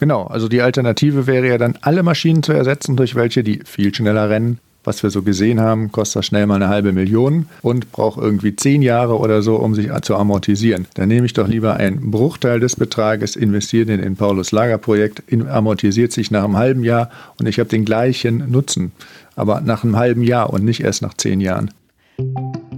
Genau, also die Alternative wäre ja dann, alle Maschinen zu ersetzen durch welche, die viel schneller rennen. Was wir so gesehen haben, kostet schnell mal eine halbe Million und braucht irgendwie zehn Jahre oder so, um sich zu amortisieren. Dann nehme ich doch lieber einen Bruchteil des Betrages, investiere den in Paulus Lagerprojekt, amortisiert sich nach einem halben Jahr und ich habe den gleichen Nutzen. Aber nach einem halben Jahr und nicht erst nach zehn Jahren.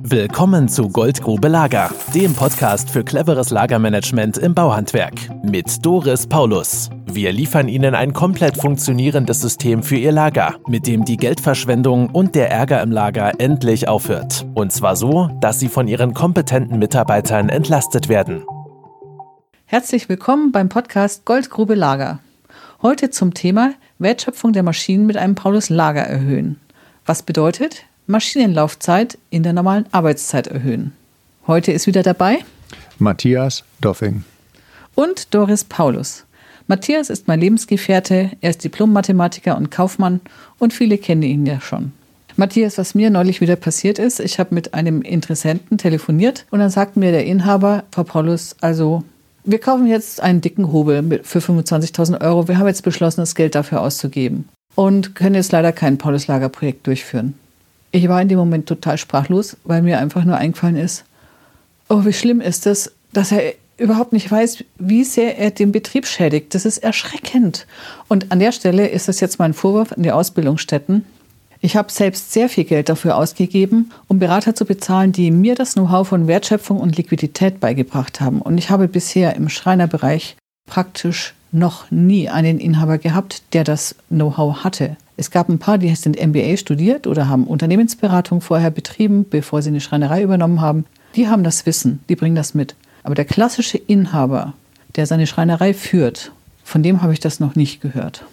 Willkommen zu Goldgrube Lager, dem Podcast für cleveres Lagermanagement im Bauhandwerk mit Doris Paulus. Wir liefern Ihnen ein komplett funktionierendes System für Ihr Lager, mit dem die Geldverschwendung und der Ärger im Lager endlich aufhört. Und zwar so, dass Sie von Ihren kompetenten Mitarbeitern entlastet werden. Herzlich willkommen beim Podcast Goldgrube Lager. Heute zum Thema Wertschöpfung der Maschinen mit einem Paulus Lager erhöhen. Was bedeutet, Maschinenlaufzeit in der normalen Arbeitszeit erhöhen. Heute ist wieder dabei Matthias Doffing und Doris Paulus. Matthias ist mein Lebensgefährte, er ist Diplom-Mathematiker und Kaufmann und viele kennen ihn ja schon. Matthias, was mir neulich wieder passiert ist, ich habe mit einem Interessenten telefoniert und dann sagt mir der Inhaber, Frau Paulus, also wir kaufen jetzt einen dicken Hobel für 25.000 Euro. Wir haben jetzt beschlossen, das Geld dafür auszugeben und können jetzt leider kein Paulus-Lager-Projekt durchführen. Ich war in dem Moment total sprachlos, weil mir einfach nur eingefallen ist, oh, wie schlimm ist es, dass er überhaupt nicht weiß, wie sehr er den Betrieb schädigt. Das ist erschreckend. Und an der Stelle ist das jetzt mein Vorwurf an die Ausbildungsstätten. Ich habe selbst sehr viel Geld dafür ausgegeben, um Berater zu bezahlen, die mir das Know-how von Wertschöpfung und Liquidität beigebracht haben. Und ich habe bisher im Schreinerbereich praktisch noch nie einen Inhaber gehabt, der das Know-how hatte. Es gab ein paar, die sind MBA studiert oder haben Unternehmensberatung vorher betrieben, bevor sie eine Schreinerei übernommen haben. Die haben das Wissen, die bringen das mit. Aber der klassische Inhaber, der seine Schreinerei führt, von dem habe ich das noch nicht gehört.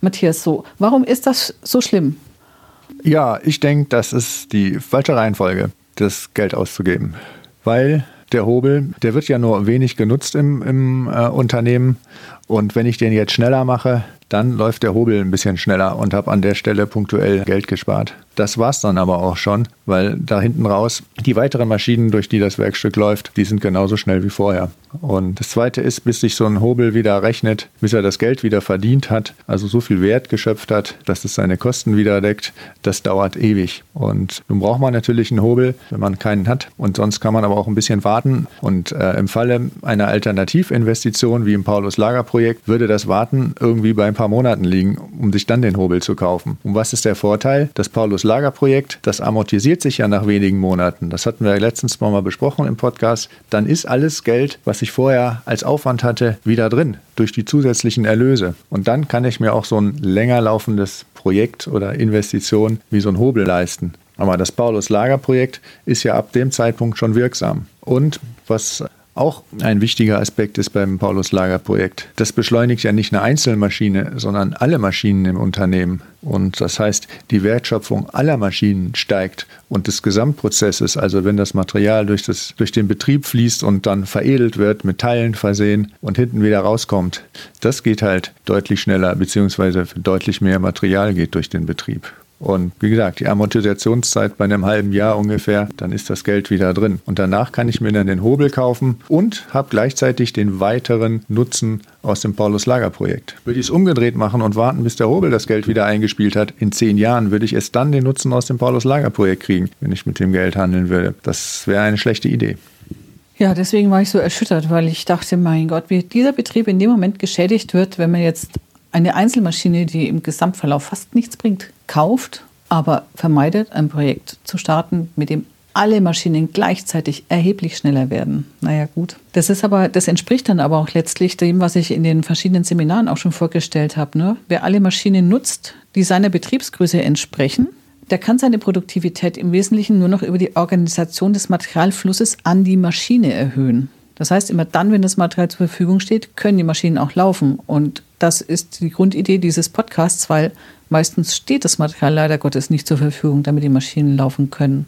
Matthias, so, warum ist das so schlimm? Ja, ich denke, das ist die falsche Reihenfolge, das Geld auszugeben. Weil der Hobel, der wird ja nur wenig genutzt im, im äh, Unternehmen. Und wenn ich den jetzt schneller mache, dann läuft der Hobel ein bisschen schneller und habe an der Stelle punktuell Geld gespart. Das war's dann aber auch schon, weil da hinten raus die weiteren Maschinen, durch die das Werkstück läuft, die sind genauso schnell wie vorher. Und das zweite ist, bis sich so ein Hobel wieder rechnet, bis er das Geld wieder verdient hat, also so viel Wert geschöpft hat, dass es seine Kosten wieder deckt, das dauert ewig. Und nun braucht man natürlich einen Hobel, wenn man keinen hat. Und sonst kann man aber auch ein bisschen warten. Und äh, im Falle einer Alternativinvestition wie im Paulus-Lager-Projekt würde das Warten irgendwie bei ein paar Monaten liegen, um sich dann den Hobel zu kaufen. Und was ist der Vorteil? Das Paulus-Lager-Projekt, das amortisiert sich ja nach wenigen Monaten. Das hatten wir letztens mal besprochen im Podcast. Dann ist alles Geld, was ich vorher als Aufwand hatte, wieder drin durch die zusätzlichen Erlöse. Und dann kann ich mir auch so ein länger laufendes Projekt oder Investition wie so ein Hobel leisten. Aber das Paulus-Lager-Projekt ist ja ab dem Zeitpunkt schon wirksam. Und was auch ein wichtiger Aspekt ist beim Paulus-Lager-Projekt. Das beschleunigt ja nicht eine Einzelmaschine, sondern alle Maschinen im Unternehmen. Und das heißt, die Wertschöpfung aller Maschinen steigt und des Gesamtprozesses, also wenn das Material durch, das, durch den Betrieb fließt und dann veredelt wird, mit Teilen versehen und hinten wieder rauskommt, das geht halt deutlich schneller, beziehungsweise deutlich mehr Material geht durch den Betrieb. Und wie gesagt, die Amortisationszeit bei einem halben Jahr ungefähr, dann ist das Geld wieder drin. Und danach kann ich mir dann den Hobel kaufen und habe gleichzeitig den weiteren Nutzen aus dem Paulus-Lager-Projekt. Würde ich es umgedreht machen und warten, bis der Hobel das Geld wieder eingespielt hat, in zehn Jahren würde ich erst dann den Nutzen aus dem Paulus-Lager-Projekt kriegen, wenn ich mit dem Geld handeln würde. Das wäre eine schlechte Idee. Ja, deswegen war ich so erschüttert, weil ich dachte, mein Gott, wie dieser Betrieb in dem Moment geschädigt wird, wenn man jetzt eine Einzelmaschine, die im Gesamtverlauf fast nichts bringt, kauft, aber vermeidet, ein Projekt zu starten, mit dem alle Maschinen gleichzeitig erheblich schneller werden. Naja, gut. Das ist aber, das entspricht dann aber auch letztlich dem, was ich in den verschiedenen Seminaren auch schon vorgestellt habe. Ne? Wer alle Maschinen nutzt, die seiner Betriebsgröße entsprechen, der kann seine Produktivität im Wesentlichen nur noch über die Organisation des Materialflusses an die Maschine erhöhen. Das heißt, immer dann, wenn das Material zur Verfügung steht, können die Maschinen auch laufen. Und das ist die Grundidee dieses Podcasts, weil meistens steht das Material leider Gottes nicht zur Verfügung, damit die Maschinen laufen können.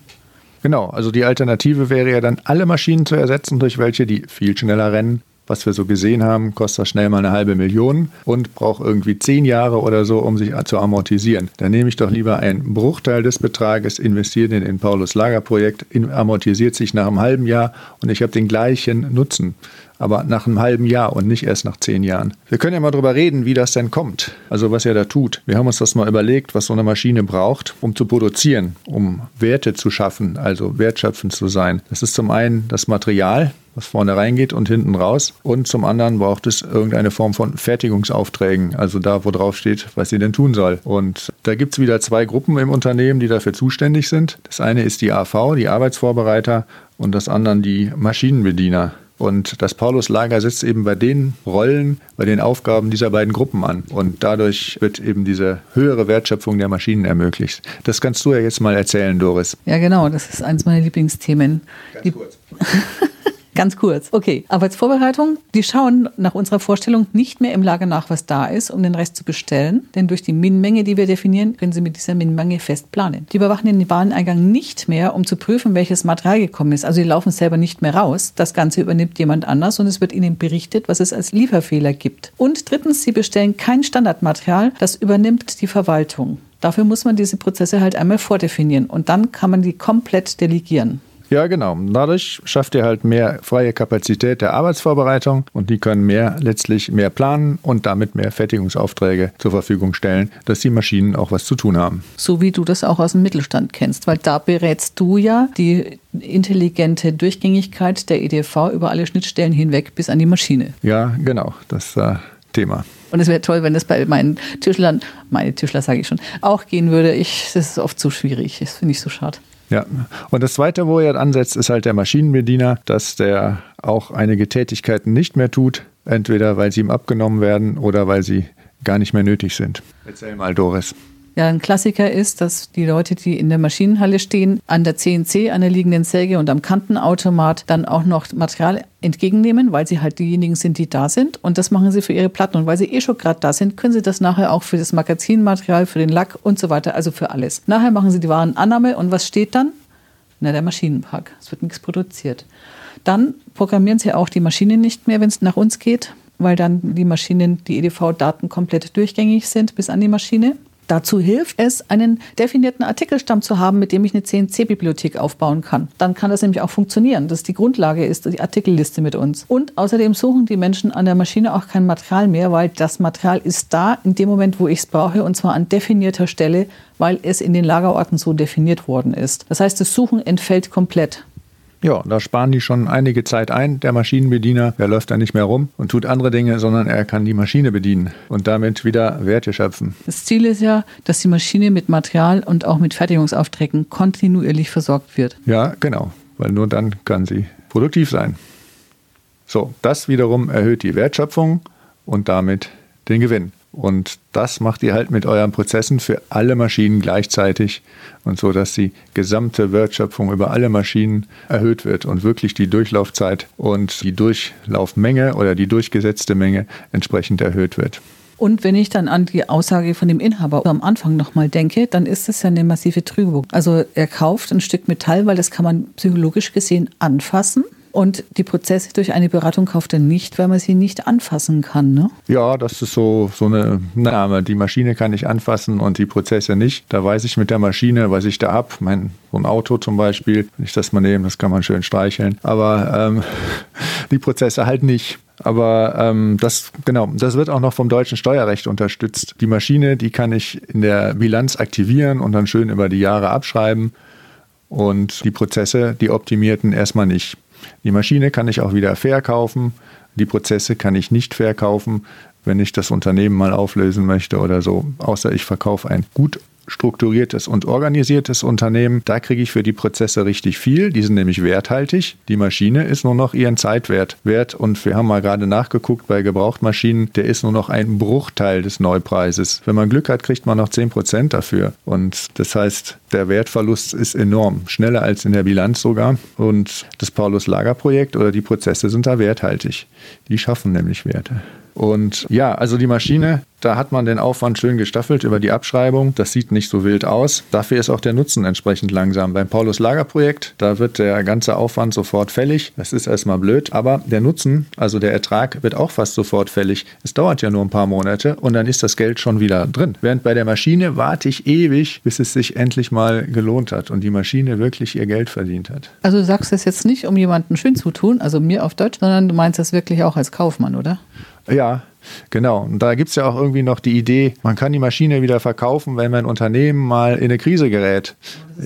Genau, also die Alternative wäre ja dann, alle Maschinen zu ersetzen durch welche, die viel schneller rennen. Was wir so gesehen haben, kostet das schnell mal eine halbe Million und braucht irgendwie zehn Jahre oder so, um sich zu amortisieren. Dann nehme ich doch lieber einen Bruchteil des Betrages, investiere den in Paulus Lagerprojekt, amortisiert sich nach einem halben Jahr und ich habe den gleichen Nutzen aber nach einem halben Jahr und nicht erst nach zehn Jahren. Wir können ja mal drüber reden, wie das denn kommt, also was er da tut. Wir haben uns das mal überlegt, was so eine Maschine braucht, um zu produzieren, um Werte zu schaffen, also wertschöpfend zu sein. Das ist zum einen das Material, was vorne reingeht und hinten raus. Und zum anderen braucht es irgendeine Form von Fertigungsaufträgen, also da, wo drauf steht, was sie denn tun soll. Und da gibt es wieder zwei Gruppen im Unternehmen, die dafür zuständig sind. Das eine ist die AV, die Arbeitsvorbereiter, und das andere die Maschinenbediener. Und das Paulus-Lager setzt eben bei den Rollen, bei den Aufgaben dieser beiden Gruppen an. Und dadurch wird eben diese höhere Wertschöpfung der Maschinen ermöglicht. Das kannst du ja jetzt mal erzählen, Doris. Ja, genau. Das ist eines meiner Lieblingsthemen. Ganz kurz. Ganz kurz. Okay, Arbeitsvorbereitung. Die schauen nach unserer Vorstellung nicht mehr im Lager nach, was da ist, um den Rest zu bestellen. Denn durch die Min-Menge, die wir definieren, können sie mit dieser Min-Menge fest planen. Die überwachen den Wareneingang nicht mehr, um zu prüfen, welches Material gekommen ist. Also die laufen selber nicht mehr raus. Das Ganze übernimmt jemand anders und es wird ihnen berichtet, was es als Lieferfehler gibt. Und drittens, sie bestellen kein Standardmaterial. Das übernimmt die Verwaltung. Dafür muss man diese Prozesse halt einmal vordefinieren und dann kann man die komplett delegieren. Ja, genau. Dadurch schafft ihr halt mehr freie Kapazität der Arbeitsvorbereitung und die können mehr letztlich mehr planen und damit mehr Fertigungsaufträge zur Verfügung stellen, dass die Maschinen auch was zu tun haben. So wie du das auch aus dem Mittelstand kennst, weil da berätst du ja die intelligente Durchgängigkeit der EDV über alle Schnittstellen hinweg bis an die Maschine. Ja, genau. Das äh, Thema. Und es wäre toll, wenn das bei meinen Tischlern, meine Tischler sage ich schon, auch gehen würde. Ich, das ist oft zu schwierig. Das finde ich so schade. Ja, und das Zweite, wo er ansetzt, ist halt der Maschinenbediener, dass der auch einige Tätigkeiten nicht mehr tut, entweder weil sie ihm abgenommen werden oder weil sie gar nicht mehr nötig sind. Erzähl mal, Doris. Ja, ein Klassiker ist, dass die Leute, die in der Maschinenhalle stehen, an der CNC, an der liegenden Säge und am Kantenautomat dann auch noch Material entgegennehmen, weil sie halt diejenigen sind, die da sind. Und das machen sie für ihre Platten. Und weil sie eh schon gerade da sind, können sie das nachher auch für das Magazinmaterial, für den Lack und so weiter, also für alles. Nachher machen sie die Warenannahme und was steht dann? Na, der Maschinenpark. Es wird nichts produziert. Dann programmieren sie auch die Maschine nicht mehr, wenn es nach uns geht, weil dann die Maschinen, die EDV-Daten komplett durchgängig sind bis an die Maschine. Dazu hilft es, einen definierten Artikelstamm zu haben, mit dem ich eine CNC-Bibliothek aufbauen kann. Dann kann das nämlich auch funktionieren. Das ist die Grundlage, ist die Artikelliste mit uns. Und außerdem suchen die Menschen an der Maschine auch kein Material mehr, weil das Material ist da in dem Moment, wo ich es brauche, und zwar an definierter Stelle, weil es in den Lagerorten so definiert worden ist. Das heißt, das Suchen entfällt komplett. Ja, da sparen die schon einige Zeit ein. Der Maschinenbediener, der läuft da nicht mehr rum und tut andere Dinge, sondern er kann die Maschine bedienen und damit wieder Werte schöpfen. Das Ziel ist ja, dass die Maschine mit Material und auch mit Fertigungsaufträgen kontinuierlich versorgt wird. Ja, genau, weil nur dann kann sie produktiv sein. So, das wiederum erhöht die Wertschöpfung und damit den Gewinn. Und das macht ihr halt mit euren Prozessen für alle Maschinen gleichzeitig und so, dass die gesamte Wertschöpfung über alle Maschinen erhöht wird und wirklich die Durchlaufzeit und die Durchlaufmenge oder die durchgesetzte Menge entsprechend erhöht wird. Und wenn ich dann an die Aussage von dem Inhaber am Anfang nochmal denke, dann ist das ja eine massive Trübung. Also er kauft ein Stück Metall, weil das kann man psychologisch gesehen anfassen. Und die Prozesse durch eine Beratung kauft er nicht, weil man sie nicht anfassen kann. Ne? Ja, das ist so, so eine Name. Die Maschine kann ich anfassen und die Prozesse nicht. Da weiß ich mit der Maschine, was ich da ab. Mein, so ein Auto zum Beispiel, wenn ich das mal nehme, das kann man schön streicheln. Aber ähm, die Prozesse halt nicht. Aber ähm, das, genau, das wird auch noch vom deutschen Steuerrecht unterstützt. Die Maschine, die kann ich in der Bilanz aktivieren und dann schön über die Jahre abschreiben. Und die Prozesse, die optimierten erstmal nicht. Die Maschine kann ich auch wieder verkaufen. Die Prozesse kann ich nicht verkaufen, wenn ich das Unternehmen mal auflösen möchte oder so. Außer ich verkaufe ein gut strukturiertes und organisiertes Unternehmen, da kriege ich für die Prozesse richtig viel. Die sind nämlich werthaltig. Die Maschine ist nur noch ihren Zeitwert wert. Und wir haben mal gerade nachgeguckt bei Gebrauchtmaschinen, der ist nur noch ein Bruchteil des Neupreises. Wenn man Glück hat, kriegt man noch 10% dafür. Und das heißt, der Wertverlust ist enorm. Schneller als in der Bilanz sogar. Und das Paulus-Lager-Projekt oder die Prozesse sind da werthaltig. Die schaffen nämlich Werte. Und ja, also die Maschine, da hat man den Aufwand schön gestaffelt über die Abschreibung. Das sieht nicht so wild aus. Dafür ist auch der Nutzen entsprechend langsam. Beim Paulus Lagerprojekt, da wird der ganze Aufwand sofort fällig. Das ist erstmal blöd, aber der Nutzen, also der Ertrag, wird auch fast sofort fällig. Es dauert ja nur ein paar Monate und dann ist das Geld schon wieder drin. Während bei der Maschine warte ich ewig, bis es sich endlich mal gelohnt hat und die Maschine wirklich ihr Geld verdient hat. Also du sagst es jetzt nicht, um jemanden schön zu tun, also mir auf Deutsch, sondern du meinst das wirklich auch als Kaufmann, oder? Ja, Genau. Und da gibt es ja auch irgendwie noch die Idee, man kann die Maschine wieder verkaufen, wenn mein Unternehmen mal in eine Krise gerät.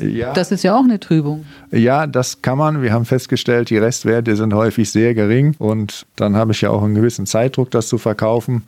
Ja. Das ist ja auch eine Trübung. Ja, das kann man. Wir haben festgestellt, die Restwerte sind häufig sehr gering und dann habe ich ja auch einen gewissen Zeitdruck, das zu verkaufen.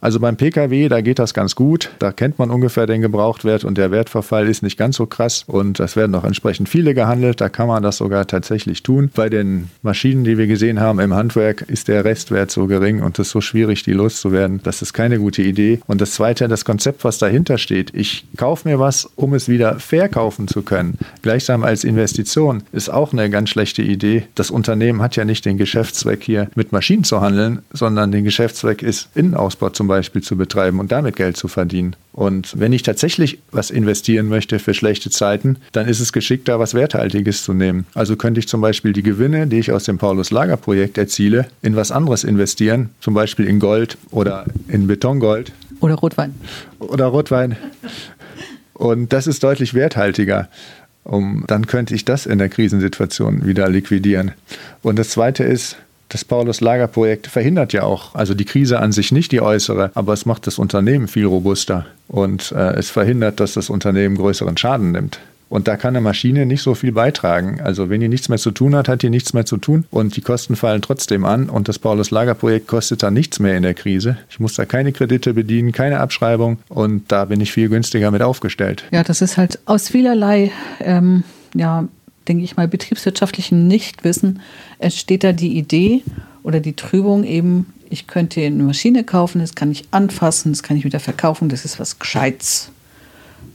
Also beim Pkw, da geht das ganz gut. Da kennt man ungefähr den Gebrauchtwert und der Wertverfall ist nicht ganz so krass und das werden auch entsprechend viele gehandelt. Da kann man das sogar tatsächlich tun. Bei den Maschinen, die wir gesehen haben im Handwerk, ist der Restwert so gering und es ist so schwierig, die loszuwerden. Das ist keine gute Idee. Und das Zweite, das Konzept, was dahinter steht. Ich kaufe mir was, um es wieder verkaufen zu können. Gleichsam als Investition ist auch eine ganz schlechte Idee. Das Unternehmen hat ja nicht den Geschäftszweck hier mit Maschinen zu handeln, sondern den Geschäftszweck ist Innenausbau zum Beispiel zu betreiben und damit Geld zu verdienen. Und wenn ich tatsächlich was investieren möchte für schlechte Zeiten, dann ist es geschickter, was Werthaltiges zu nehmen. Also könnte ich zum Beispiel die Gewinne, die ich aus dem Paulus-Lager-Projekt erziele, in was anderes investieren, zum Beispiel in Gold oder in Betongold. Oder Rotwein. Oder Rotwein. Und das ist deutlich werthaltiger. Um, dann könnte ich das in der Krisensituation wieder liquidieren. Und das Zweite ist, das Paulus-Lager-Projekt verhindert ja auch, also die Krise an sich nicht die äußere, aber es macht das Unternehmen viel robuster und äh, es verhindert, dass das Unternehmen größeren Schaden nimmt. Und da kann eine Maschine nicht so viel beitragen. Also wenn die nichts mehr zu tun hat, hat die nichts mehr zu tun und die Kosten fallen trotzdem an und das Paulus-Lager-Projekt kostet dann nichts mehr in der Krise. Ich muss da keine Kredite bedienen, keine Abschreibung und da bin ich viel günstiger mit aufgestellt. Ja, das ist halt aus vielerlei, ähm, ja, denke ich mal, betriebswirtschaftlichem Nichtwissen entsteht da die Idee oder die Trübung eben, ich könnte eine Maschine kaufen, das kann ich anfassen, das kann ich wieder verkaufen, das ist was Gescheites.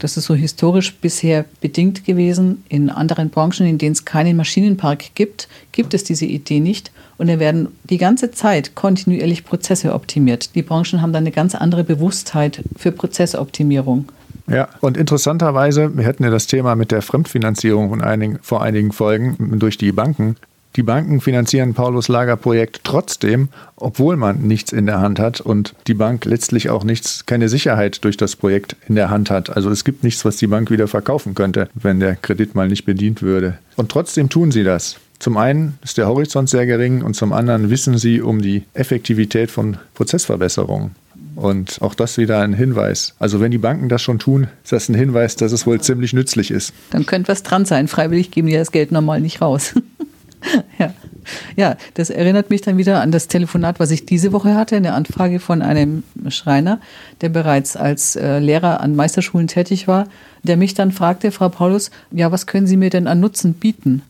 Das ist so historisch bisher bedingt gewesen. In anderen Branchen, in denen es keinen Maschinenpark gibt, gibt es diese Idee nicht. Und da werden die ganze Zeit kontinuierlich Prozesse optimiert. Die Branchen haben dann eine ganz andere Bewusstheit für Prozessoptimierung. Ja, und interessanterweise, wir hatten ja das Thema mit der Fremdfinanzierung von einigen, vor einigen Folgen durch die Banken. Die Banken finanzieren Paulus Lagerprojekt trotzdem, obwohl man nichts in der Hand hat und die Bank letztlich auch nichts, keine Sicherheit durch das Projekt in der Hand hat. Also es gibt nichts, was die Bank wieder verkaufen könnte, wenn der Kredit mal nicht bedient würde. Und trotzdem tun sie das. Zum einen ist der Horizont sehr gering und zum anderen wissen sie um die Effektivität von Prozessverbesserungen. Und auch das wieder ein Hinweis. Also wenn die Banken das schon tun, ist das ein Hinweis, dass es wohl ziemlich nützlich ist. Dann könnte was dran sein. Freiwillig geben die das Geld normal nicht raus. ja. ja, das erinnert mich dann wieder an das Telefonat, was ich diese Woche hatte, eine Anfrage von einem Schreiner, der bereits als äh, Lehrer an Meisterschulen tätig war, der mich dann fragte, Frau Paulus, ja, was können Sie mir denn an Nutzen bieten?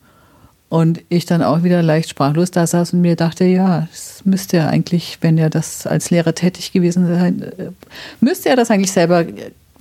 Und ich dann auch wieder leicht sprachlos da saß und mir dachte, ja, es müsste er eigentlich, wenn er das als Lehrer tätig gewesen sein, äh, müsste er das eigentlich selber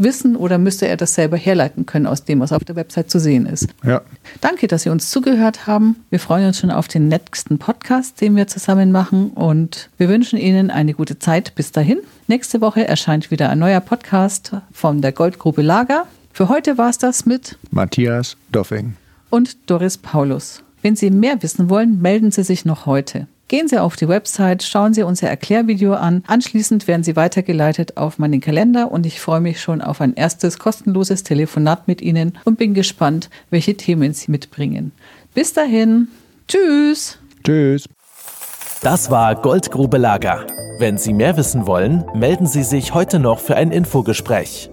wissen oder müsste er das selber herleiten können aus dem, was auf der Website zu sehen ist. Ja. Danke, dass Sie uns zugehört haben. Wir freuen uns schon auf den nächsten Podcast, den wir zusammen machen und wir wünschen Ihnen eine gute Zeit bis dahin. Nächste Woche erscheint wieder ein neuer Podcast von der Goldgrube Lager. Für heute war es das mit Matthias Doffing und Doris Paulus. Wenn Sie mehr wissen wollen, melden Sie sich noch heute. Gehen Sie auf die Website, schauen Sie unser Erklärvideo an. Anschließend werden Sie weitergeleitet auf meinen Kalender und ich freue mich schon auf ein erstes kostenloses Telefonat mit Ihnen und bin gespannt, welche Themen Sie mitbringen. Bis dahin, tschüss. Tschüss. Das war Goldgrube Lager. Wenn Sie mehr wissen wollen, melden Sie sich heute noch für ein Infogespräch.